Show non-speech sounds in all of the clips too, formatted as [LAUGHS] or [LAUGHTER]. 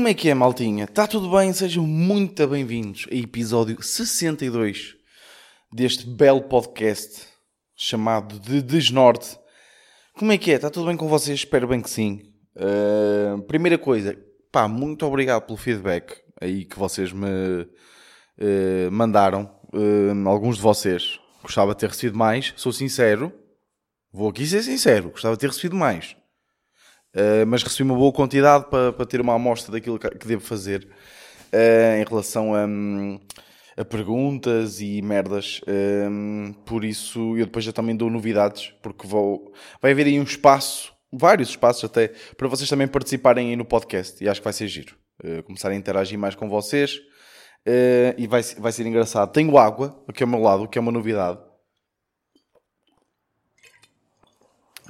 Como é que é, maltinha? Está tudo bem? Sejam muito bem-vindos a episódio 62 deste belo podcast chamado de Desnorte. Como é que é? Está tudo bem com vocês? Espero bem que sim. Uh, primeira coisa, pá, muito obrigado pelo feedback aí que vocês me uh, mandaram. Uh, alguns de vocês. Gostava de ter recebido mais, sou sincero. Vou aqui ser sincero, gostava de ter recebido mais. Uh, mas recebi uma boa quantidade para, para ter uma amostra daquilo que, devo fazer uh, em relação a, a, perguntas e merdas. Uh, por isso, eu depois já também dou novidades, porque vou, vai haver aí um espaço, vários espaços até, para vocês também participarem aí no podcast. E acho que vai ser giro. começar a interagir mais com vocês. e vai, vai ser engraçado. Tenho água aqui ao meu lado, que é uma novidade.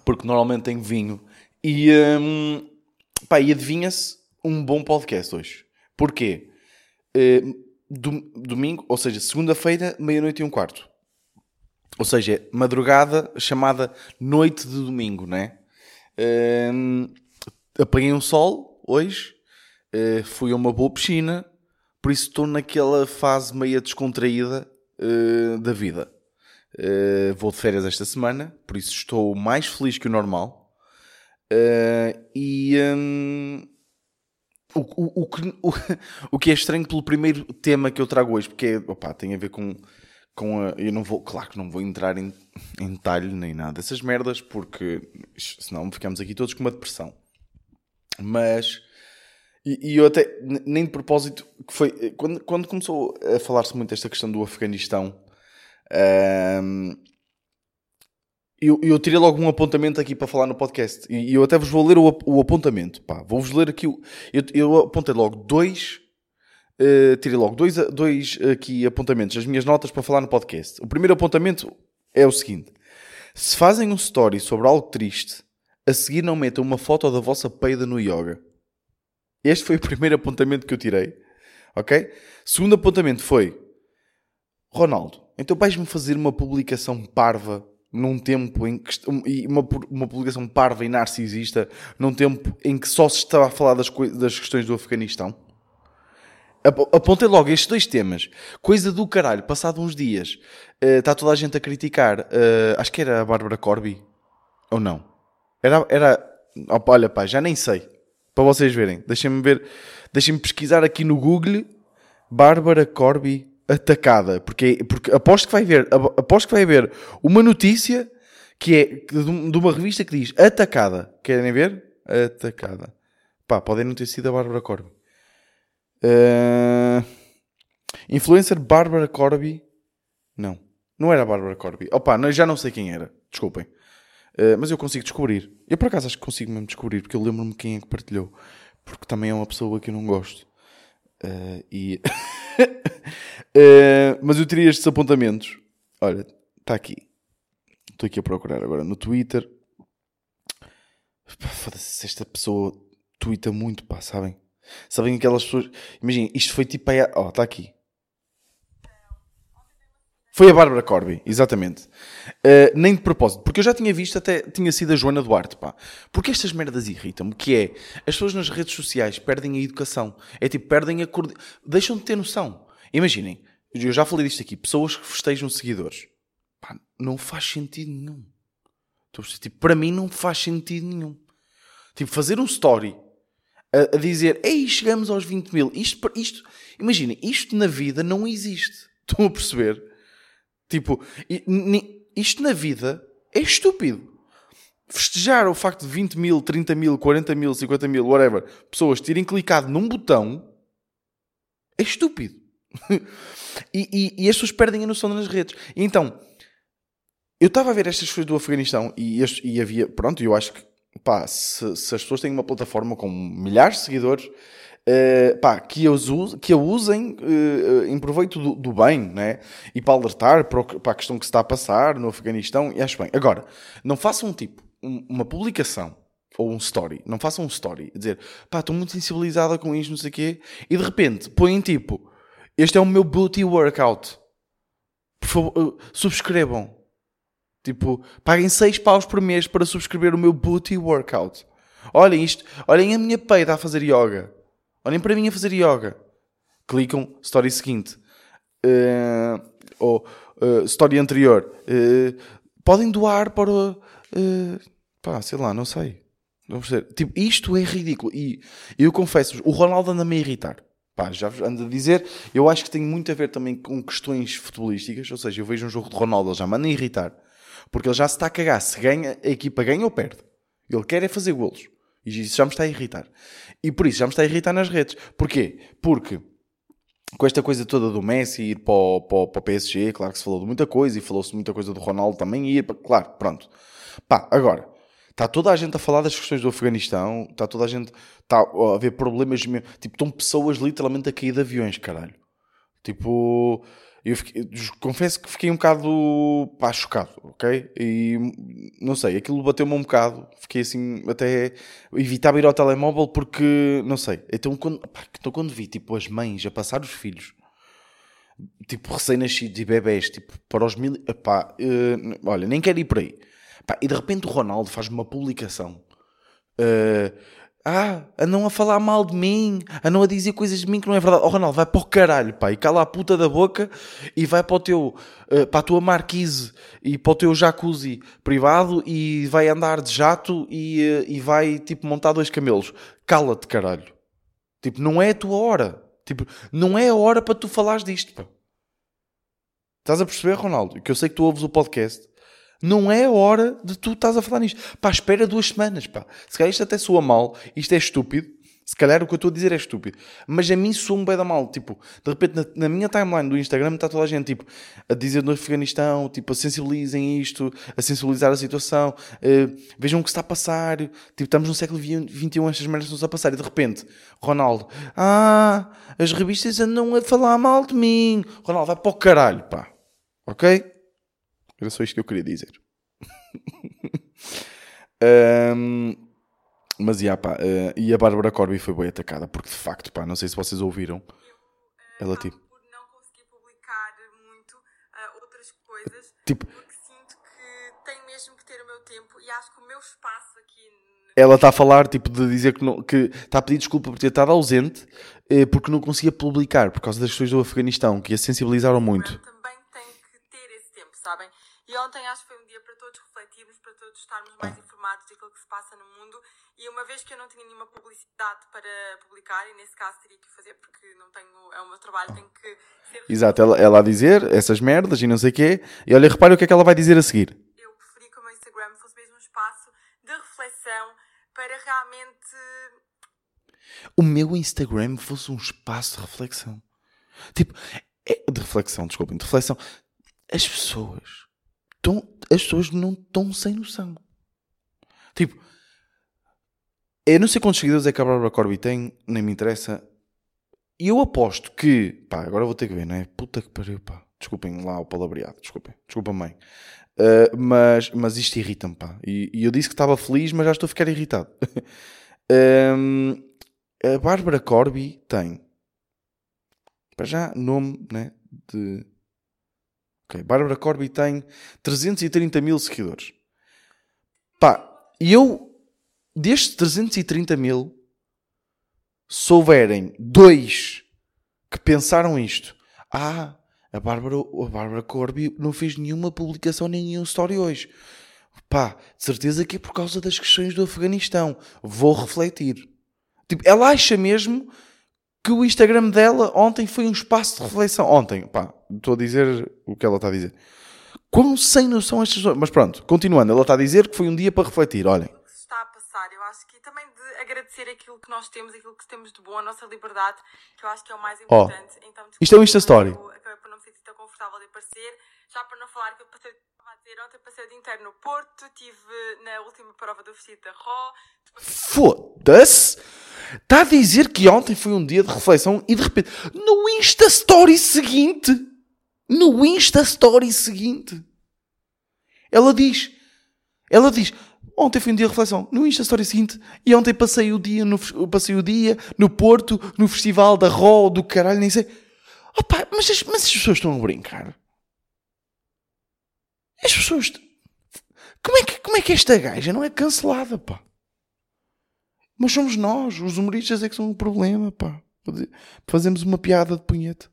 Porque normalmente tenho vinho e, um, pá, e adivinha-se um bom podcast hoje. Porquê? Uh, domingo, ou seja, segunda-feira, meia-noite e um quarto. Ou seja, madrugada chamada noite de domingo, né? Uh, apanhei um sol hoje, uh, fui a uma boa piscina, por isso estou naquela fase meia descontraída uh, da vida. Uh, vou de férias esta semana, por isso estou mais feliz que o normal. Uh, e um, o, o, o, o, [LAUGHS] o que é estranho pelo primeiro tema que eu trago hoje, porque é, opa, tem a ver com, com a, eu não vou, claro que não vou entrar em, em detalhe nem nada dessas merdas, porque senão ficamos aqui todos com uma depressão. Mas, e, e eu até, nem de propósito, que foi, quando, quando começou a falar-se muito desta questão do Afeganistão, um, eu, eu tirei logo um apontamento aqui para falar no podcast. E eu até vos vou ler o, o apontamento. Vou-vos ler aqui. Eu, eu apontei logo dois. Uh, tirei logo dois, dois aqui apontamentos, as minhas notas para falar no podcast. O primeiro apontamento é o seguinte: se fazem um story sobre algo triste, a seguir não metam uma foto da vossa peida no yoga. Este foi o [LAUGHS] primeiro apontamento que eu tirei. Ok? Segundo apontamento foi: Ronaldo, então vais-me fazer uma publicação parva num tempo em que e uma, uma publicação parva e narcisista num tempo em que só se estava a falar das, das questões do Afeganistão? Apontei logo estes dois temas. Coisa do caralho, passado uns dias uh, está toda a gente a criticar uh, acho que era a Bárbara Corby ou não? Era, era olha pá, já nem sei para vocês verem, deixem-me ver deixem-me pesquisar aqui no Google Bárbara Corby atacada, porque, porque aposto que vai haver, aposto que vai haver uma notícia que é de uma revista que diz atacada. Querem ver? Atacada. Pá, podem não ter sido a Bárbara Corby. Uh... Influencer Bárbara Corby. Não. Não era a Bárbara Corby. Opa, já não sei quem era. Desculpem. Uh, mas eu consigo descobrir. Eu por acaso acho que consigo mesmo descobrir, porque eu lembro-me quem é que partilhou. Porque também é uma pessoa que eu não gosto. Uh, e. uh, [LAUGHS] mas eu teria estes apontamentos. Olha, está aqui. Estou aqui a procurar agora no Twitter. Foda-se, esta pessoa twitta muito, pá, sabem? Sabem aquelas pessoas. Imagina, isto foi tipo. Ó, oh, está aqui. Foi a Bárbara Corby, exatamente. Uh, nem de propósito, porque eu já tinha visto, até tinha sido a Joana Duarte, pá. Porque estas merdas irritam-me, que é, as pessoas nas redes sociais perdem a educação. É tipo, perdem a... Deixam de ter noção. Imaginem, eu já falei disto aqui, pessoas que festejam seguidores. Pá, não faz sentido nenhum. Tipo, para mim não faz sentido nenhum. Tipo, fazer um story a, a dizer, ei, chegamos aos 20 mil. Isto, isto, imaginem, isto na vida não existe. Estão a perceber? Tipo, isto na vida é estúpido. Festejar o facto de 20 mil, 30 mil, 40 mil, 50 mil, whatever, pessoas terem clicado num botão é estúpido. [LAUGHS] e, e, e, as pessoas perdem a noção nas redes. Então, eu estava a ver estas coisas do Afeganistão e, este, e havia, pronto, eu acho que, pá, se, se as pessoas têm uma plataforma com milhares de seguidores, Uh, pá, que, a usem, que a usem uh, em proveito do, do, bem, né? E para alertar para, para, a questão que se está a passar no Afeganistão, e acho bem. Agora, não façam um tipo, um, uma publicação ou um story, não façam um story, dizer, pá, estou muito sensibilizada com isto, não sei o quê, e de repente põem tipo, este é o meu booty workout. Por favor, uh, subscrevam. Tipo, paguem 6 paus por mês para subscrever o meu booty workout. Olhem isto, olhem a minha peida a fazer yoga. Olhem para mim a fazer yoga. Clicam, story seguinte. Uh, ou uh, story anterior. Uh, podem doar para. Uh, pá, sei lá, não sei. Não tipo, isto é ridículo. E eu confesso o Ronaldo anda-me a irritar. Pá, já ando a dizer, eu acho que tem muito a ver também com questões futebolísticas. Ou seja, eu vejo um jogo de Ronaldo, ele já manda a irritar. Porque ele já se está a cagar. Se ganha, a equipa ganha ou perde. Ele quer é fazer golos. E isso já me está a irritar. E por isso já me está a irritar nas redes. Porquê? Porque com esta coisa toda do Messi ir para o, para, para o PSG, claro que se falou de muita coisa e falou-se muita coisa do Ronaldo também ir para... Claro, pronto. Pá, agora, está toda a gente a falar das questões do Afeganistão, está toda a gente está a haver problemas. Tipo, estão pessoas literalmente a cair de aviões, caralho. Tipo, eu, fiquei, confesso que fiquei um bocado pá, chocado, ok? E não sei, aquilo bateu-me um bocado. Fiquei assim, até evitava ir ao telemóvel porque, não sei. Então quando, pá, então, quando vi tipo as mães a passar os filhos, tipo recém-nascidos e bebés, tipo para os mil. Pá, uh, olha, nem quero ir por aí. Pá, e de repente o Ronaldo faz uma publicação. Uh, ah, andam a falar mal de mim, andam a dizer coisas de mim que não é verdade. Oh Ronaldo, vai para o caralho, e cala a puta da boca e vai para o teu, uh, para a tua marquise e para o teu jacuzzi privado e vai andar de jato e, uh, e vai, tipo, montar dois camelos. Cala-te, caralho. Tipo, não é a tua hora. Tipo, não é a hora para tu falares disto, pá. Estás a perceber, Ronaldo? Que eu sei que tu ouves o podcast não é hora de tu estás a falar nisto. Pá, espera duas semanas, pá. Se calhar isto até soa mal, isto é estúpido. Se calhar o que eu estou a dizer é estúpido. Mas a mim soa-me bem da mal. Tipo, de repente na, na, minha timeline do Instagram está toda a gente, tipo, a dizer no Afeganistão, tipo, a sensibilizem isto, a sensibilizar a situação, uh, vejam o que está a passar. Tipo, estamos no século XXI, estas merdas estão a passar. E de repente, Ronaldo, ah, as revistas andam a falar mal de mim. Ronaldo, vai para o caralho, pá. Ok? Era só isto que eu queria dizer. [LAUGHS] um, mas, yeah, pá, uh, e a Bárbara Corby foi bem atacada, porque de facto, pá, não sei se vocês ouviram. Eu, ela tipo. Por não conseguir publicar muito uh, outras coisas, tipo, porque sinto que tenho mesmo que ter o meu tempo e acho que o meu espaço aqui. Ela está a falar, tipo, de dizer que, não, que está a pedir desculpa por ter estado ausente eh, porque não conseguia publicar por causa das questões do Afeganistão, que a sensibilizaram muito. Também tem que ter esse tempo, sabem? E ontem acho que foi um dia para todos refletirmos, para todos estarmos mais informados daquilo que se passa no mundo. E uma vez que eu não tinha nenhuma publicidade para publicar, e nesse caso teria que fazer porque não tenho, é o meu trabalho, tem que ser. [LAUGHS] Exato, ela, ela a dizer essas merdas e não sei o quê. E olha, repare o que é que ela vai dizer a seguir. Eu preferi que o meu Instagram fosse mesmo um espaço de reflexão para realmente. O meu Instagram fosse um espaço de reflexão. Tipo, é de reflexão, desculpem, de reflexão. As pessoas tão, as pessoas não estão sem noção. Tipo, eu não sei quantos seguidores é que a Bárbara Corby tem, nem me interessa. E eu aposto que, pá, agora vou ter que ver, não é? Puta que pariu, pá. Desculpem lá o palavreado, desculpem, desculpa mãe. Uh, mas, mas isto irrita-me, pá. E, e, eu disse que estava feliz, mas já estou a ficar irritado. [LAUGHS] um, a Bárbara Corby tem, para já, nome, né, de Ok, Bárbara Corby tem 330 mil seguidores. Pá, e eu, destes 330 mil, se houverem dois que pensaram isto, ah, a Bárbara, a Bárbara Corby não fez nenhuma publicação nem nenhum story hoje. Pá, de certeza que é por causa das questões do Afeganistão. Vou refletir. Tipo, ela acha mesmo que o Instagram dela ontem foi um espaço de reflexão. Ontem, pá, estou a dizer o que ela está a dizer. Quão sem noção estas pessoas. Mas pronto, continuando, ela está a dizer que foi um dia para refletir. Olhem. O que está a passar, eu acho que também de agradecer aquilo que nós temos, aquilo que temos de bom, a nossa liberdade, que eu acho que é o mais importante. Oh, então, isto é um Insta Story. acabei por não me sentir tão confortável de aparecer. Já para não falar que eu passei, dizer, ontem passei o dia inteiro no Porto, estive na última prova do vestido da Ró. Foda-se! Está a dizer que ontem foi um dia de reflexão e de repente, no Insta Story seguinte, no Insta Story seguinte, ela diz, ela diz, ontem foi um dia de reflexão, no Insta Story seguinte, e ontem passei o dia no, passei o dia no Porto, no Festival da Ró, do caralho, nem sei. Opa, mas as, mas as pessoas estão a brincar. As pessoas. Como é que, como é que esta gaja não é cancelada, pá? Mas somos nós, os humoristas é que são o problema, pá. Fazemos uma piada de punheta.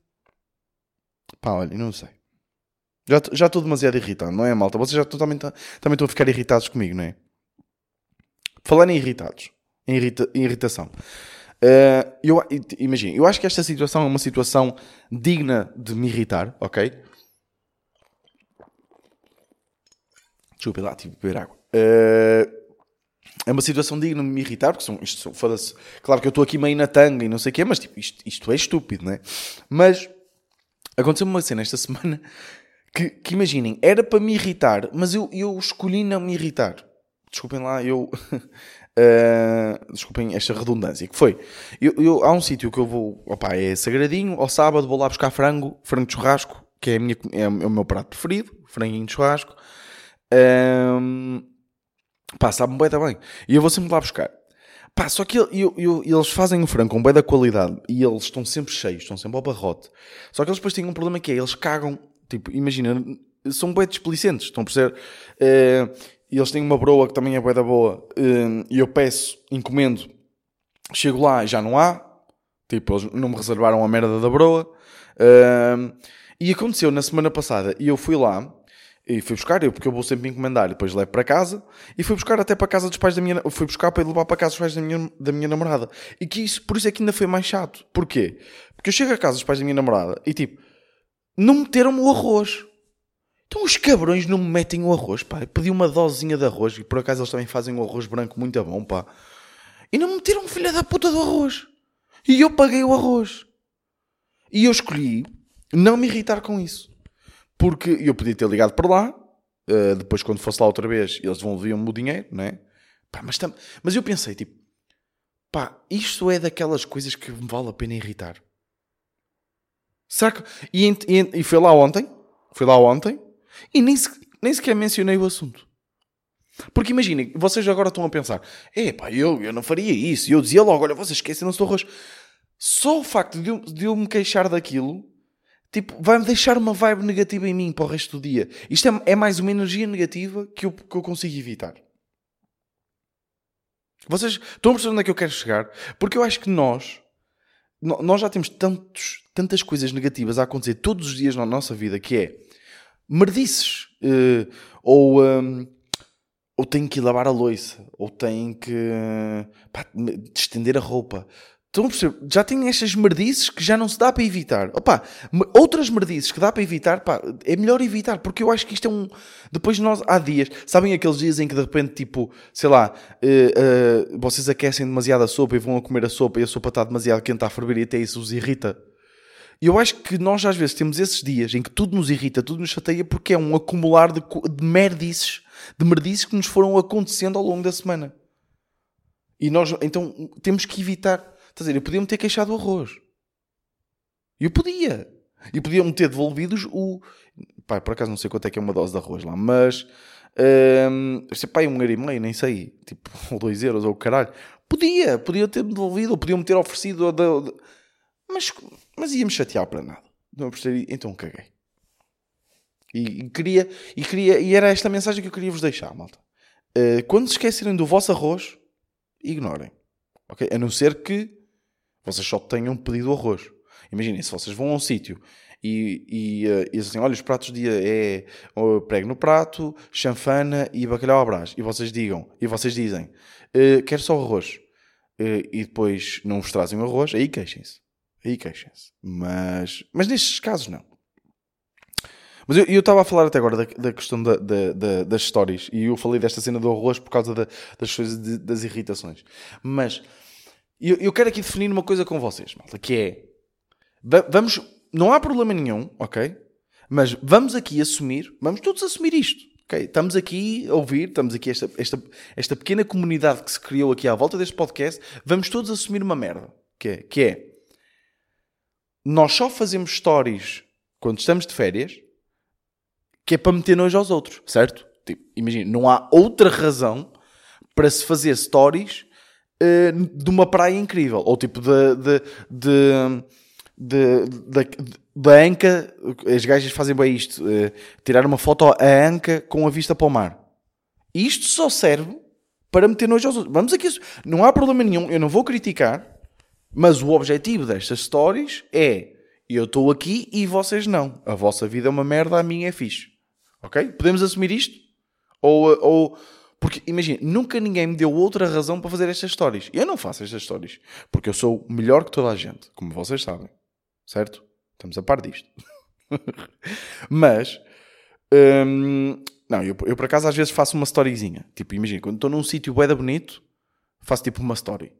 Pá, olha, não sei. Já, já estou demasiado irritado, não é, malta? Vocês já também, também estão a ficar irritados comigo, não é? Falando em irritados, em, irrita, em irritação. Uh, eu, imagina, eu acho que esta situação é uma situação digna de me irritar, ok? Desculpa lá, tive que beber água. Uh, é uma situação digna de me irritar, porque são, isto foda-se. Claro que eu estou aqui meio na tanga e não sei o quê, mas tipo, isto, isto é estúpido, não é? Mas aconteceu-me uma cena esta [LAUGHS] semana que, que imaginem, era para me irritar, mas eu, eu escolhi não me irritar. Desculpem lá, eu. uh, [LAUGHS] desculpem esta redundância. Que foi? Eu, eu há um sítio que eu vou. Opá, é sagradinho. Ao sábado vou lá buscar frango, frango de churrasco, que é, minha, é o meu prato preferido, franguinho de churrasco. Um, pá, sabe-me bem também. E eu vou sempre lá buscar. Pá, só que eu, eu, eles fazem o frango com bem da qualidade e eles estão sempre cheios, estão sempre ao barrote. Só que eles depois têm um problema que é, eles cagam, tipo, imagina, são bem displicentes, estão por ser... Uh, eles têm uma broa que também é bem da boa uh, e eu peço, encomendo, chego lá e já não há, tipo, eles não me reservaram a merda da broa. E aconteceu na semana passada e eu fui lá e fui buscar, eu, porque eu vou sempre encomendar, e depois levo para casa, e fui buscar até para casa dos pais da minha, fui buscar para levar para casa dos pais da minha, da minha namorada. E que isso, por isso é que ainda foi mais chato. Porquê? Porque eu chego a casa dos pais da minha namorada, e tipo, não meteram-me o arroz. Então os cabrões não me metem o arroz, pá. Eu pedi uma dosezinha de arroz, e por acaso eles também fazem um arroz branco muito bom, pá. E não me meteram filha da puta do arroz. E eu paguei o arroz. E eu escolhi não me irritar com isso. Porque eu podia ter ligado para lá, uh, depois quando fosse lá outra vez, eles devolviam-me o dinheiro, né? Pá, mas, tam... mas eu pensei, tipo, pá, isto é daquelas coisas que me vale a pena irritar. Será que... E, e, e foi lá ontem, foi lá ontem, e nem, se, nem sequer mencionei o assunto. Porque imaginem, vocês agora estão a pensar, é pá, eu, eu não faria isso. Eu dizia logo, olha, vocês esquecem-se do arroz. Só o facto de eu, de eu me queixar daquilo tipo, vai-me deixar uma vibe negativa em mim para o resto do dia. Isto é, é mais uma energia negativa que eu, que eu consigo evitar. Vocês estão a perceber onde é que eu quero chegar? Porque eu acho que nós, nós já temos tantos, tantas coisas negativas a acontecer todos os dias na nossa vida que é merdices, uh, ou, um, ou tenho que ir lavar a louça, ou tenho que pá, estender a roupa, Estão a perceber? Já tem estas merdices que já não se dá para evitar. Opa, outras merdices que dá para evitar, pá, é melhor evitar, porque eu acho que isto é um. Depois de nós, há dias, sabem aqueles dias em que de repente, tipo, sei lá, uh, uh, vocês aquecem demasiado a sopa e vão a comer a sopa e a sopa está demasiado quente a ferver e até isso os irrita. Eu acho que nós às vezes temos esses dias em que tudo nos irrita, tudo nos chateia, porque é um acumular de, de merdices, de merdices que nos foram acontecendo ao longo da semana. E nós, então, temos que evitar Estás a dizer, eu podia-me ter queixado do arroz. Eu podia. E podiam-me ter devolvido o. Pá, por acaso não sei quanto é que é uma dose de arroz lá, mas. Um, pá, um euro e meio, nem sei. Tipo, [LAUGHS] ou dois euros, ou caralho. Podia, podia ter-me devolvido, ou podiam-me ter oferecido. De, de, mas, mas ia-me chatear para nada. Não percebi, então caguei. E, e, queria, e queria, e era esta mensagem que eu queria vos deixar, malta. Uh, quando se esquecerem do vosso arroz, ignorem. Ok? A não ser que vocês só tenham pedido arroz. Imaginem, se vocês vão a um sítio e, e, e assim, olha, os pratos do dia é uh, prego no prato, chanfana e bacalhau à brás. E vocês digam, e vocês dizem, uh, quero só arroz. Uh, e depois não vos trazem o arroz, aí queixem-se. Aí queixem-se. Mas, mas nestes casos não. Mas eu estava a falar até agora da, da questão da, da, das histórias e eu falei desta cena do arroz por causa das coisas de, das irritações. Mas eu, eu quero aqui definir uma coisa com vocês, malta, que é. Vamos. Não há problema nenhum, ok? Mas vamos aqui assumir, vamos todos assumir isto. ok? Estamos aqui a ouvir, estamos aqui, esta, esta, esta pequena comunidade que se criou aqui à volta deste podcast, vamos todos assumir uma merda. Que é, que é nós só fazemos stories quando estamos de férias que é para meter nojo aos outros, certo? Tipo, imagina, não há outra razão para se fazer stories uh, de uma praia incrível. Ou tipo de, de, de, de, da anca, as gajas fazem bem isto, uh, tirar uma foto à anca com a vista para o mar. Isto só serve para meter nojo aos outros. Vamos aqui, não há problema nenhum, eu não vou criticar, mas o objetivo destas stories é eu estou aqui e vocês não. A vossa vida é uma merda, a minha é fixe. Ok? Podemos assumir isto? Ou, ou porque imagina, nunca ninguém me deu outra razão para fazer estas histórias. Eu não faço estas histórias porque eu sou melhor que toda a gente, como vocês sabem, certo? Estamos a par disto. [LAUGHS] Mas hum, não, eu, eu por acaso às vezes faço uma storyzinha. Tipo, imagina, quando estou num sítio bué bonito, faço tipo uma story.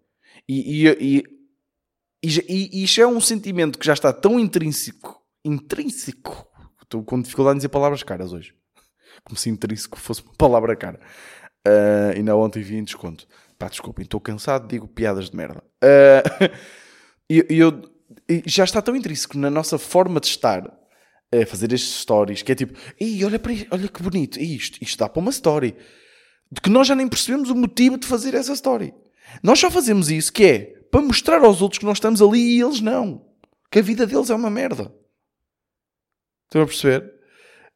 E, e, e, e, isto é um sentimento que já está tão intrínseco. Intrínseco. Estou com dificuldade em dizer palavras caras hoje. Como se intrínseco fosse uma palavra cara. Uh, ainda ontem vi em desconto. Pá, desculpem, estou cansado, digo piadas de merda. Uh, [LAUGHS] e eu, já está tão intrínseco na nossa forma de estar a fazer estes stories, que é tipo, Ih, olha, para isto, olha que bonito, isto, isto dá para uma story. De que nós já nem percebemos o motivo de fazer essa story. Nós só fazemos isso, que é para mostrar aos outros que nós estamos ali e eles não. Que a vida deles é uma merda. Estão a perceber?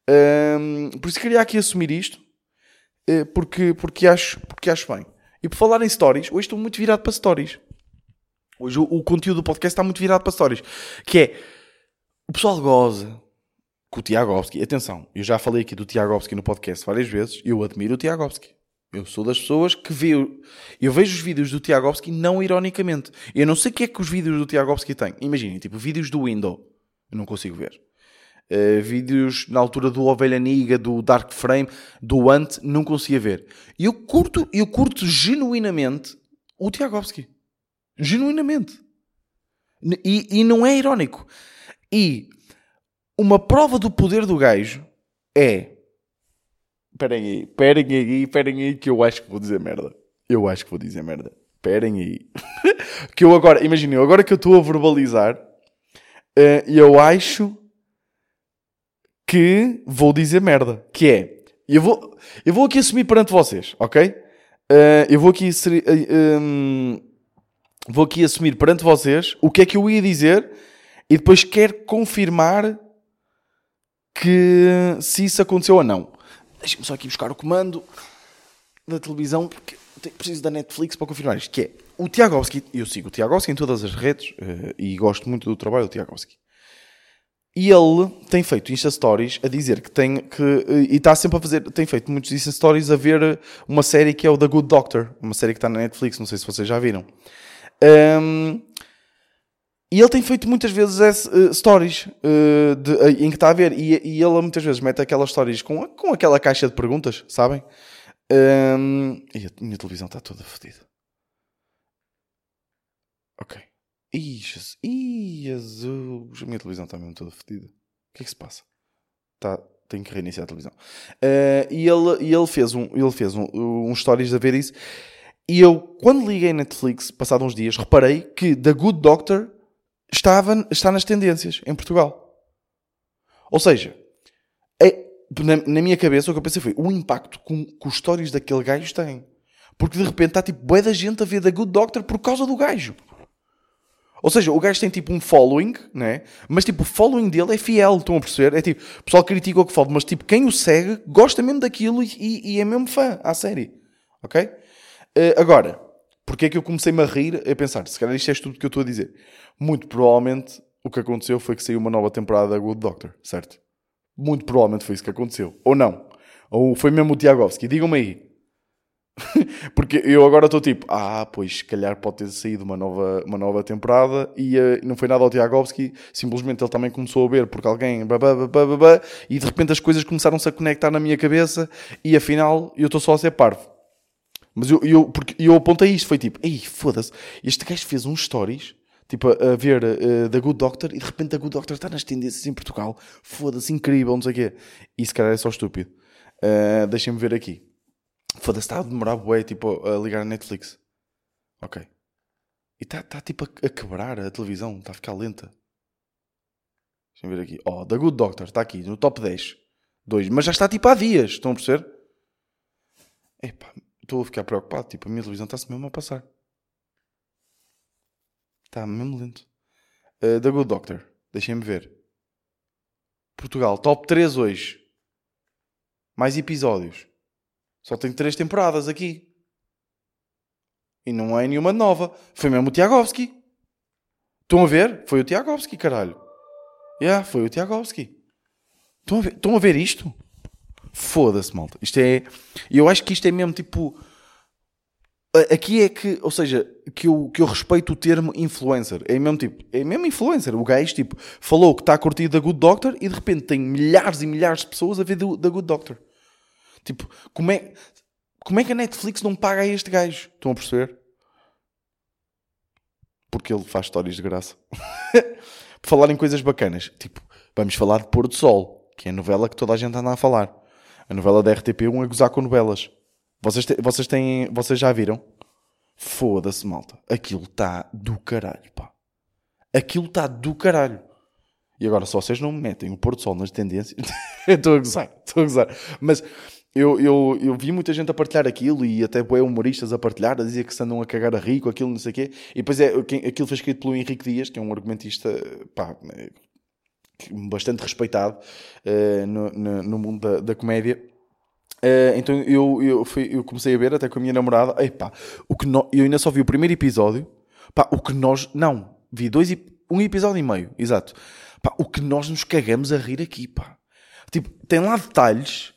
Um, por isso queria aqui assumir isto, porque, porque, acho, porque acho bem. E por falar em stories, hoje estou muito virado para stories. Hoje o, o conteúdo do podcast está muito virado para stories. Que é, o pessoal goza, com o Tiagovski. Atenção, eu já falei aqui do Tiagovski no podcast várias vezes. Eu admiro o Tiagovski. Eu sou das pessoas que vê. Eu vejo os vídeos do Tiagovski não ironicamente. Eu não sei o que é que os vídeos do Tiagovski têm. Imaginem, tipo, vídeos do Windows. Eu não consigo ver. Uh, vídeos na altura do Ovelha Niga, do Dark Frame, do Ant, não conseguia ver. E eu curto, eu curto genuinamente o Tiagovski. Genuinamente. E, e não é irónico. E uma prova do poder do gajo é. Esperem aí, esperem aí, esperem aí, que eu acho que vou dizer merda. Eu acho que vou dizer merda. Esperem aí. [LAUGHS] que eu agora, imaginem, agora que eu estou a verbalizar, uh, eu acho que vou dizer merda. Que é, eu vou, eu vou aqui assumir perante vocês, ok? Uh, eu vou aqui, uh, um, vou aqui assumir perante vocês o que é que eu ia dizer e depois quero confirmar que se isso aconteceu ou não. Deixa-me só aqui buscar o comando da televisão, porque preciso da Netflix para confirmar isto, que é o Tiagovski, eu sigo o Tiagovski em todas as redes uh, e gosto muito do trabalho do Tiagovski. E ele tem feito Insta Stories a dizer que tem que. E está sempre a fazer. Tem feito muitos Insta Stories a ver uma série que é o The Good Doctor, uma série que está na Netflix, não sei se vocês já viram. Um, e ele tem feito muitas vezes uh, stories uh, de, uh, em que está a ver. E, e, ele muitas vezes mete aquelas stories com, com aquela caixa de perguntas, sabem? Um, e a minha televisão está toda fodida. Ok. Ih, Jesus. Ih, Jesus. A minha televisão está mesmo toda fodida. O que é que se passa? Tá, tenho que reiniciar a televisão. e ele, e ele fez, um, ele fez um, um stories a ver isso. E eu, quando liguei Netflix, passados uns dias, reparei que The Good Doctor estava, está nas tendências em Portugal. Ou seja, é, na, na, minha cabeça o que eu pensei foi o impacto que, os stories daquele gajo têm. Porque de repente está tipo bué da gente a ver The Good Doctor por causa do gajo. Ou seja, o gajo tem tipo um following, né? Mas tipo, o following dele é fiel, estão a perceber? É tipo, o pessoal critica o que fala, mas tipo, quem o segue gosta mesmo daquilo e, e, é mesmo fã à série. Ok? Uh, agora, porque é que eu comecei-me a rir a pensar, se calhar isto é tudo que eu estou a dizer. Muito provavelmente o que aconteceu foi que saiu uma nova temporada da Good Doctor, certo? Muito provavelmente foi isso que aconteceu. Ou não. Ou foi mesmo o Tiagovski. Digam-me aí. [LAUGHS] Porque eu agora estou tipo, ah, pois, se calhar pode ter saído uma nova, uma nova temporada e uh, não foi nada ao Tiagovski, simplesmente ele também começou a ver porque alguém, e de repente as coisas começaram-se a conectar na minha cabeça e afinal eu estou só a ser parvo. Mas eu, eu, porque, eu apontei isto, foi tipo, ei, foda-se, este gajo fez uns stories, tipo, a, a ver uh, The Good Doctor, e de repente The Good Doctor está nas tendências em Portugal, foda-se, incrível, não sei o quê. E se calhar é só estúpido. Uh, Deixem-me ver aqui. Foda-se, está a demorar bué, tipo, a ligar a Netflix. Ok. E está tá, tipo a, a, quebrar a televisão, está a ficar lenta. Deixem-me ver aqui. Oh, The Good Doctor, está aqui, no top 10. 2. Mas já está tipo há dias, estão a perceber? Epá, estou a ficar preocupado. Tipo, a minha televisão está-se mesmo a passar. Está mesmo lento. Uh, The Good Doctor. Deixem-me ver. Portugal, top 3 hoje. Mais episódios. Só tem 3 temporadas aqui. E não é nenhuma nova. Foi mesmo o Tiagovski. Estão a ver? Foi o Tiagovski, caralho. Yeah, foi o Tiagovski. Estão a ver, Estão a ver isto? Foda-se, malta. Isto é. Eu acho que isto é mesmo tipo. Aqui é que, ou seja, que eu, que eu respeito o termo influencer. É mesmo tipo, é mesmo influencer. O gajo, tipo, falou que está a curtir da Good Doctor e de repente tem milhares e milhares de pessoas a ver da Good Doctor. Tipo, como é, como é que a Netflix não paga a este gajo? Estão a perceber? Porque ele faz histórias de graça. [LAUGHS] Por falar em coisas bacanas, tipo, vamos falar de Pôr do Sol, que é a novela que toda a gente anda a falar. A novela da RTP1 a gozar com novelas. Vocês, te, vocês têm. Vocês já viram? Foda-se, malta. Aquilo está do caralho, pá. Aquilo está do caralho. E agora, se vocês não me metem o pôr do sol nas tendências, [LAUGHS] estou a gozar, estou a gozar. Mas eu, eu, eu vi muita gente a partilhar aquilo e até boi humoristas a partilhar, a dizer que se andam a cagar a rico, aquilo, não sei o quê. E depois é, aquilo foi escrito pelo Henrique Dias, que é um argumentista, pá, bastante respeitado uh, no, no, no, mundo da, da comédia. Uh, então eu, eu, fui, eu comecei a ver até com a minha namorada. Epá, o que no, eu ainda só vi o primeiro episódio. Pá, o que nós. Não, vi dois, um episódio e meio, exato. Pá, o que nós nos cagamos a rir aqui, pá. Tipo, tem lá detalhes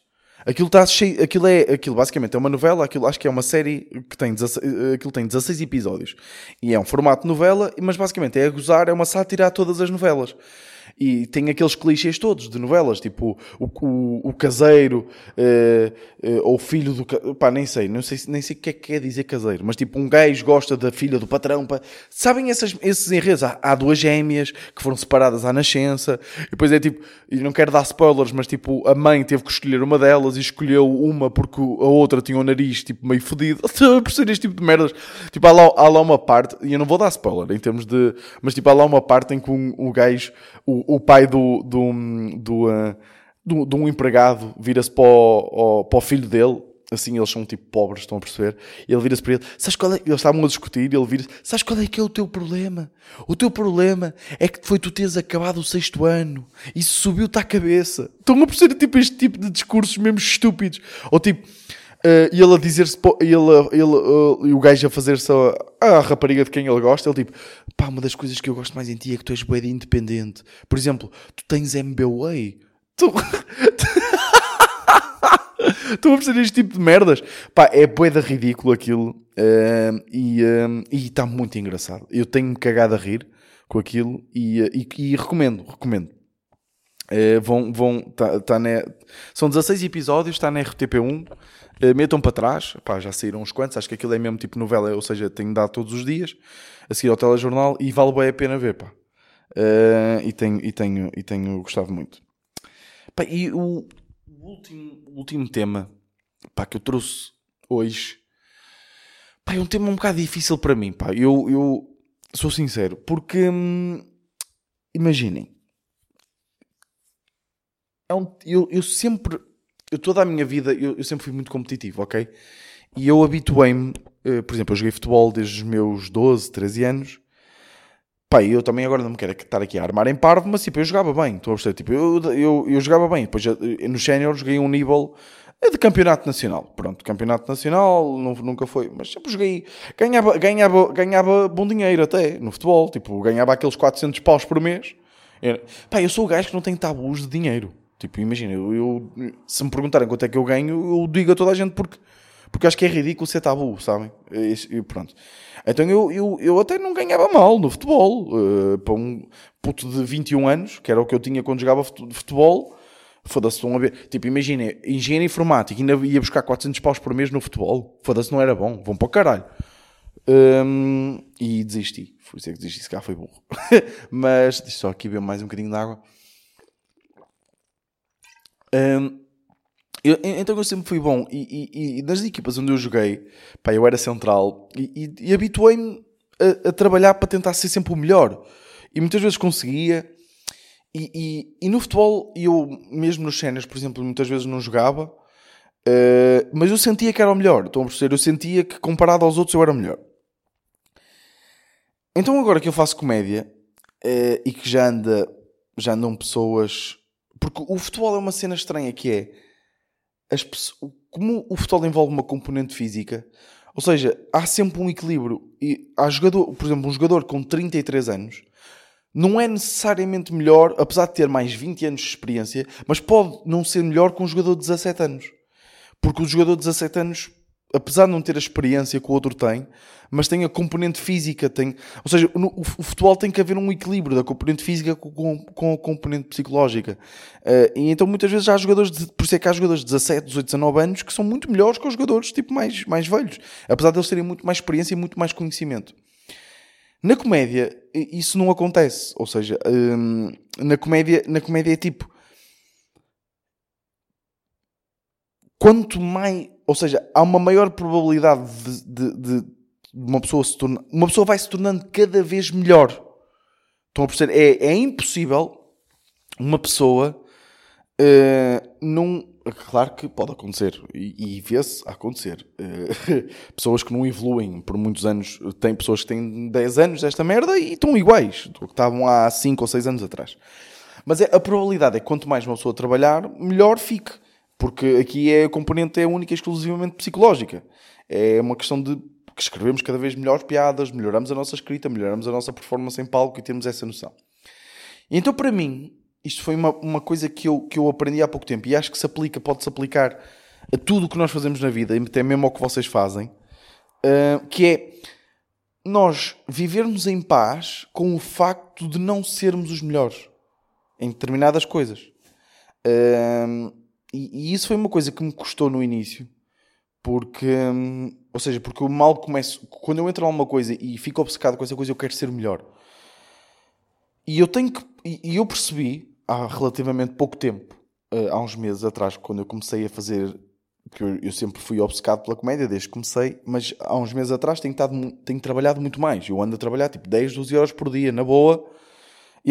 Aquilo está cheio, aquilo é, aquilo basicamente é uma novela, aquilo acho que é uma série que tem 16, aquilo tem 16 episódios. E é um formato de novela, mas basicamente é a gozar, é uma sátira a todas as novelas. E tem aqueles clichês todos de novelas, tipo o, o, o caseiro, uh, uh, ou filho do. Pá, nem sei, não sei, nem sei o que é que quer dizer caseiro, mas tipo um gajo gosta da filha do patrão. Pá. Sabem essas, esses enredos? Há, há, duas gêmeas que foram separadas à nascença, e depois é tipo, e não quero dar spoilers, mas tipo a mãe teve que escolher uma delas e escolheu uma porque a outra tinha o um nariz tipo meio fodido. [LAUGHS] Por ser este tipo de merdas, tipo há lá, há lá uma parte, e eu não vou dar spoiler em termos de. Mas tipo há lá uma parte em que um, o gajo. O, o, pai do, do, do, uh, do, de um empregado vira-se para, o, para o filho dele, assim eles são tipo pobres, estão a perceber? Ele vira-se para ele, sabes qual é? Eles estavam a discutir e ele vira-se, sabes qual é que é o teu problema? O teu problema é que foi tu teres acabado o sexto ano, isso subiu-te à cabeça. Estão a perceber tipo este tipo de discursos mesmo estúpidos. Ou tipo, Uh, e ele a dizer-se, ele, ele, uh, e o gajo a fazer-se a, a, rapariga de quem ele gosta, ele tipo, pá, uma das coisas que eu gosto mais em ti é que tu és bué de independente. Por exemplo, tu tens MBA. Tu... [LAUGHS] Estão a perceber este tipo de merdas? Pá, é de ridículo aquilo. Uh, e está muito engraçado. Eu tenho-me cagado a rir com aquilo e, e, e recomendo, recomendo. vão, vão, tá, tá na, são 16 episódios, está na RTP1. Uh, metam para trás, pá, já saíram uns quantos, acho que aquilo é mesmo tipo novela, ou seja, tenho dado todos os dias, a seguir ao telejornal, e vale bem a pena ver, pá. Uh, e, tenho, e, tenho, e tenho gostado muito. Pá, e o, último, último tema pá, que eu trouxe hoje pá, é um tema um bocado difícil para mim. Pá. Eu, eu sou sincero, porque hum, imaginem, é um, eu, eu sempre eu toda a minha vida, eu, eu sempre fui muito competitivo, ok? E eu habituei-me, uh, por exemplo, eu joguei futebol desde os meus 12, 13 anos. Pá, eu também agora não me quero estar aqui a armar em parvo, mas tipo, eu jogava bem, estou a perceber? Tipo, eu, eu, eu jogava bem. Depois eh, no sénior joguei um nível eh, de campeonato nacional. Pronto, campeonato nacional nunca foi, mas sempre joguei. Ganhava, ganhava, ganhava bom dinheiro até no futebol, tipo, ganhava aqueles 400 paus por mês. Era, pá, eu sou o gajo que não tem tabus de dinheiro. Tipo, imagina, eu, eu, se me perguntarem quanto é que eu ganho, eu digo a toda a gente porque, porque acho que é ridículo ser tabu, sabem? E, pronto. Então eu, eu, eu até não ganhava mal no futebol. Uh, para um puto de 21 anos, que era o que eu tinha quando jogava futebol, foda-se, estão a ver. Tipo, imagina, engenheiro informático, ainda ia buscar 400 paus por mês no futebol. Foda-se, não era bom. Vão para o caralho. Um, e desisti. Foi isso que desisti, se cá foi burro. [LAUGHS] Mas, deixa só aqui ver mais um bocadinho de água. Um, eu, então eu sempre fui bom e, e, e, nas equipas onde eu joguei, pá, eu era central e, e habituei-me a, a, trabalhar para tentar ser sempre o melhor e muitas vezes conseguia. E, no futebol, eu mesmo nos cenas, por exemplo, muitas vezes não jogava, uh, mas eu sentia que era o melhor. Estão a perceber? Eu sentia que comparado aos outros eu era o melhor. Então agora que eu faço comédia uh, e que já anda já andam pessoas porque o futebol é uma cena estranha que é as, como o futebol envolve uma componente física, Ou seja, há sempre um equilíbrio. E há jogador, por exemplo, um jogador com 33 anos não é necessariamente melhor, apesar de ter mais 20 anos de experiência, mas pode não ser melhor que um jogador de 17 anos. Porque o jogador de 17 anos, apesar de não ter a experiência que o outro tem, mas tem a componente física, tem, ou seja, no, o, o, futebol tem que haver um equilíbrio da componente física com, com, com a componente psicológica. Uh, e então muitas vezes há jogadores, de, por isso é que há jogadores de 17, 18, 19 anos que são muito melhores que os jogadores tipo mais, mais velhos, apesar de eles terem muito mais experiência e muito mais conhecimento. Na comédia, isso não acontece. Ou seja, hum, na, comédia, na comédia é tipo. Quanto mais. Ou seja, há uma maior probabilidade de, de, de uma pessoa se tornar. Uma pessoa vai se tornando cada vez melhor. Estão a perceber? É, é impossível uma pessoa uh, não Claro que pode acontecer e, e vê-se acontecer. Uh, [LAUGHS] pessoas que não evoluem por muitos anos, tem pessoas que têm 10 anos desta merda e estão iguais do que estavam há 5 ou 6 anos atrás. Mas é, a probabilidade é que quanto mais uma pessoa trabalhar, melhor fique. Porque aqui é, a componente é única e exclusivamente psicológica. É uma questão de que escrevemos cada vez melhores piadas, melhoramos a nossa escrita, melhoramos a nossa performance em palco e temos essa noção. então, para mim, isto foi uma, uma coisa que eu, que eu aprendi há pouco tempo e acho que se aplica, pode-se aplicar a tudo o que nós fazemos na vida, e até mesmo ao que vocês fazem, uh, que é nós vivermos em paz com o facto de não sermos os melhores em determinadas coisas. Uh, e, e, isso foi uma coisa que me custou no início, porque, um, ou seja, porque eu mal começo, quando eu entro numa coisa e fico obcecado com essa coisa, eu quero ser melhor. E eu tenho que, e eu percebi há relativamente pouco tempo, uh, há uns meses atrás, quando eu comecei a fazer, que eu, eu, sempre fui obcecado pela comédia desde que comecei, mas há uns meses atrás tenho, estado, tenho trabalhado muito mais. Eu ando a trabalhar tipo 10, 12 horas por dia, na boa,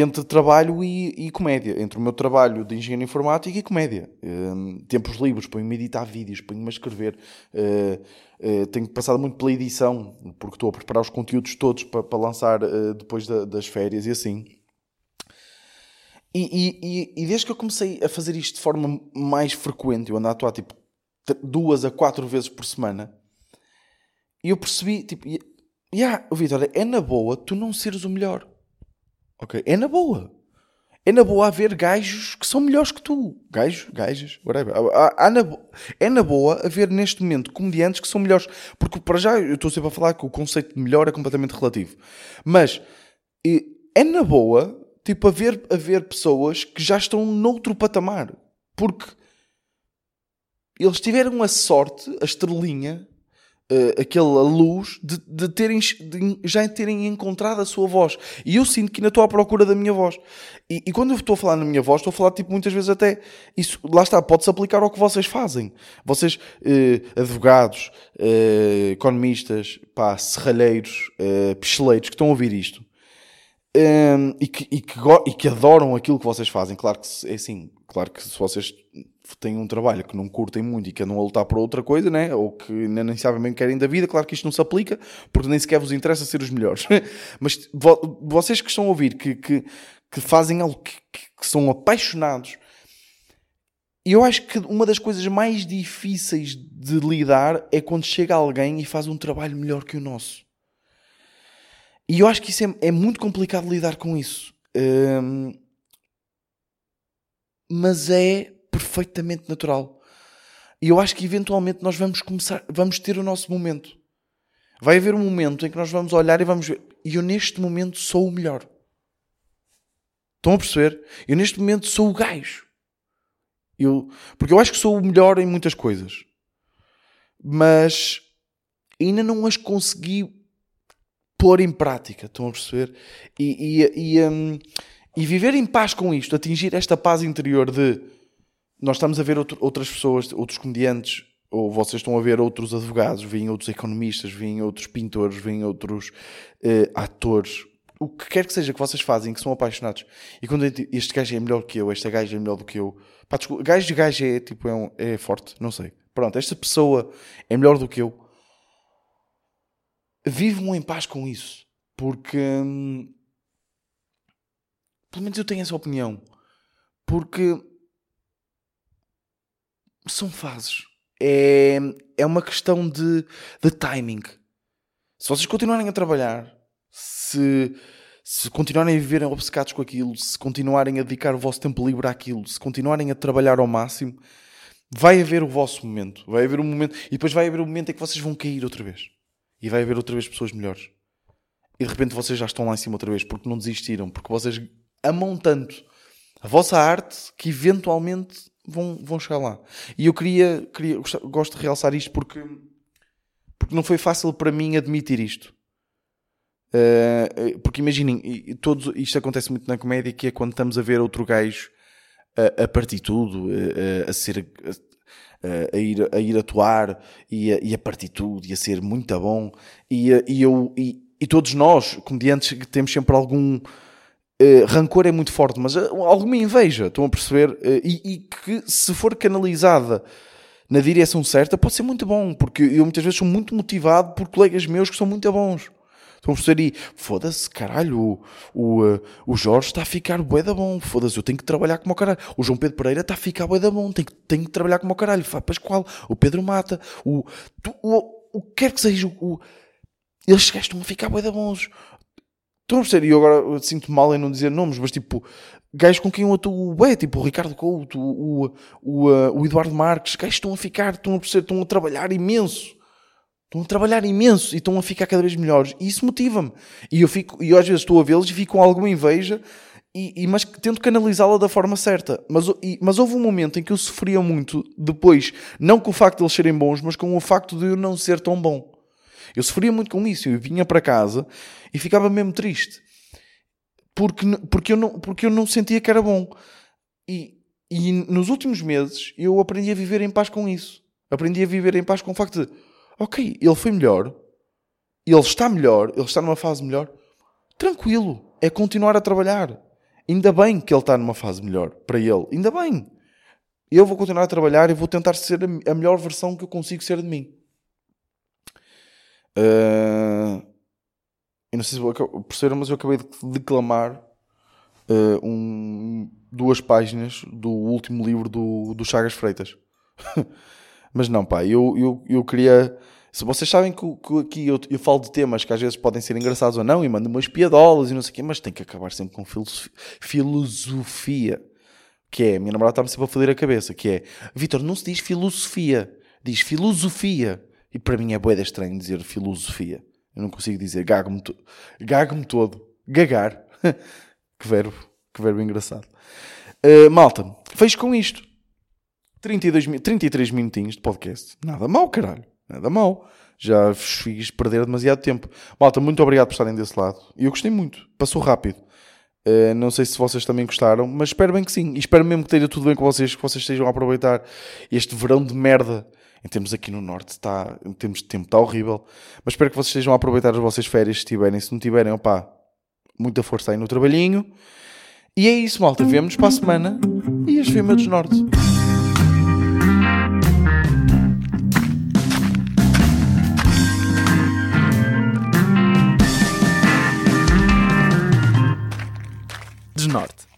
entre trabalho e, e comédia. Entre o meu trabalho de engenheiro informático e comédia. Uh, tempos livres, ponho-me a editar vídeos, ponho-me a escrever. Uh, tenho passado muito pela edição, porque estou a preparar os conteúdos todos para, para lançar depois da, das férias e assim. E, e, e, desde que eu comecei a fazer isto de forma mais frequente, eu ando a atuar tipo duas a quatro vezes por semana, e eu percebi, tipo, yeah, Vitor, é na boa tu não seres o melhor. Ok? É na boa. É na boa haver gajos que são melhores que tu. Gajos, gajas, whatever. Há, na, é na boa haver neste momento comediantes que são melhores. Porque para já eu estou sempre a falar que o conceito de melhor é completamente relativo. Mas é na boa tipo, haver, haver pessoas que já estão noutro patamar. Porque eles tiveram a sorte, a estrelinha, uh, aquela luz, de, de, terem, de já terem encontrado a sua voz. E eu sinto que ainda estou à procura da minha voz. E, e, quando eu estou a falar na minha voz, estou a falar, tipo, muitas vezes até... Isso, lá está, pode-se aplicar ao que vocês fazem. Vocês, uh, advogados, uh, economistas, pá, serralheiros, uh, que estão a ouvir isto um, e, que, e, que, e, que, adoram aquilo que vocês fazem. Claro que é assim, claro que se vocês têm um trabalho que não curtem muito e que andam a lutar por outra coisa, né? ou que nem sabem bem o que querem da vida, claro que isto não se aplica, porque nem sequer vos interessa ser os melhores. [LAUGHS] Mas vo vocês que estão a ouvir, que, que, que fazem algo que, que são apaixonados, eu acho que uma das coisas mais difíceis de lidar é quando chega alguém e faz um trabalho melhor que o nosso. E eu acho que isso é, é muito complicado lidar com isso. Um, mas é perfeitamente natural. E eu acho que eventualmente nós vamos começar, vamos ter o nosso momento. Vai haver um momento em que nós vamos olhar e vamos ver. E eu neste momento sou o melhor. Estão a perceber? Eu neste momento sou o gajo. Eu, porque eu acho que sou o melhor em muitas coisas. Mas ainda não as consegui pôr em prática, estão a perceber? E, e, e, um, e viver em paz com isto, atingir esta paz interior de nós estamos a ver outro, outras pessoas, outros comediantes, ou vocês estão a ver outros advogados, vêm outros economistas, vêm outros pintores, vêm outros uh, atores, o que quer que seja que vocês fazem, que são apaixonados, e quando este gajo é melhor que eu, esta gajo é melhor do que eu, pá, desculpa, gajo de gajo é tipo, é, um, é forte, não sei. Pronto, esta pessoa é melhor do que eu vivam em paz com isso. Porque. Hum, pelo menos eu tenho essa opinião. Porque. São fases. é, é uma questão de, de timing. Se vocês continuarem a trabalhar, se, se continuarem a viverem obcecados com aquilo, se continuarem a dedicar o vosso tempo livre àquilo, se continuarem a trabalhar ao máximo, vai haver o vosso momento. Vai haver um momento. E depois vai haver um momento em que vocês vão cair outra vez. E vai haver outra vez pessoas melhores. E de repente vocês já estão lá em cima outra vez porque não desistiram, porque vocês amam tanto a vossa arte que eventualmente vão, vão chegar lá. E eu queria, queria gosto de realçar isto porque, porque não foi fácil para mim admitir isto. Uh, porque imaginem, todos, isto acontece muito na comédia, que é quando estamos a ver outro gajo a, a partir tudo, a, a ser a, a, ir, a ir atuar e a, e a partir tudo e a ser muito bom. E, e eu e, e todos nós, comediantes, temos sempre algum uh, rancor é muito forte, mas uh, alguma inveja, estão a perceber? Uh, e, e, que se for canalizada na direção certa, pode ser muito bom, porque eu muitas vezes sou muito motivado por colegas meus que são muito bons. Estão a perceber? Foda-se, caralho, o, o, o Jorge está a ficar bué da bom. Foda-se, eu tenho que trabalhar como o caralho. O João Pedro Pereira está a ficar bué da bom. Tenho, tenho que trabalhar como o caralho. Fá Pascoal, o Pedro Mata, o, tu, o, o que quer que seja, o, eles estão a ficar bué da bons. Estão a perceber? E eu agora sinto mal em não dizer nomes, mas tipo, gajos com quem eu atuo bué, tipo o Ricardo Couto, o, o, o, o Eduardo Marques, gajos estão a ficar, estão a perceber, estão a trabalhar imenso. Estão a trabalhar imenso e estão a ficar cada vez melhores. E isso motiva-me. E eu fico, e às vezes estou a vê-los e fico com alguma inveja, e, e mas tento canalizá-la da forma certa. Mas, e, mas houve um momento em que eu sofria muito depois, não com o facto de eles serem bons, mas com o facto de eu não ser tão bom. Eu sofria muito com isso. Eu vinha para casa e ficava mesmo triste. Porque, porque, eu, não, porque eu não sentia que era bom. E, e nos últimos meses eu aprendi a viver em paz com isso. Aprendi a viver em paz com o facto de, ok, ele foi melhor, ele está melhor, ele está numa fase melhor. Tranquilo, é continuar a trabalhar. Ainda bem que ele está numa fase melhor para ele. Ainda bem. Eu vou continuar a trabalhar e vou tentar ser a melhor versão que eu consigo ser de mim. Uh, eu não sei se perceberam, mas eu acabei de declamar uh, um, duas páginas do último livro do, do Chagas Freitas. [LAUGHS] mas não, pá, eu, eu, eu queria. Se vocês sabem que, que aqui eu, eu, falo de temas que às vezes podem ser engraçados ou não, e mando umas piadolas e não sei o quê, mas tem que acabar sempre com filosofia. filosofia que é, a minha namorada está-me sempre a foder a cabeça, que é, Vitor, não se diz filosofia, diz filosofia. E para mim é boeda estranho dizer filosofia. Eu não consigo dizer, gago-me to gago todo. Gagar. [LAUGHS] que verbo, que verbo engraçado. Uh, malta, fecho com isto. 32, 33 minutinhos de podcast. Nada mal, caralho. Nada mal. Já vos fiz perder demasiado tempo. Malta, muito obrigado por estarem desse lado. E eu gostei muito. Passou rápido. Uh, não sei se vocês também gostaram, mas espero bem que sim. E espero mesmo que esteja tudo bem com vocês, que vocês estejam a aproveitar este verão de merda em termos aqui no Norte, está, em termos de tempo, está horrível. Mas espero que vocês estejam a aproveitar as vossas férias se tiverem. Se não tiverem, opá, muita força aí no trabalhinho. E é isso, malta. Vemo-nos para a semana e as Fêmeas do Norte. Reinhardt.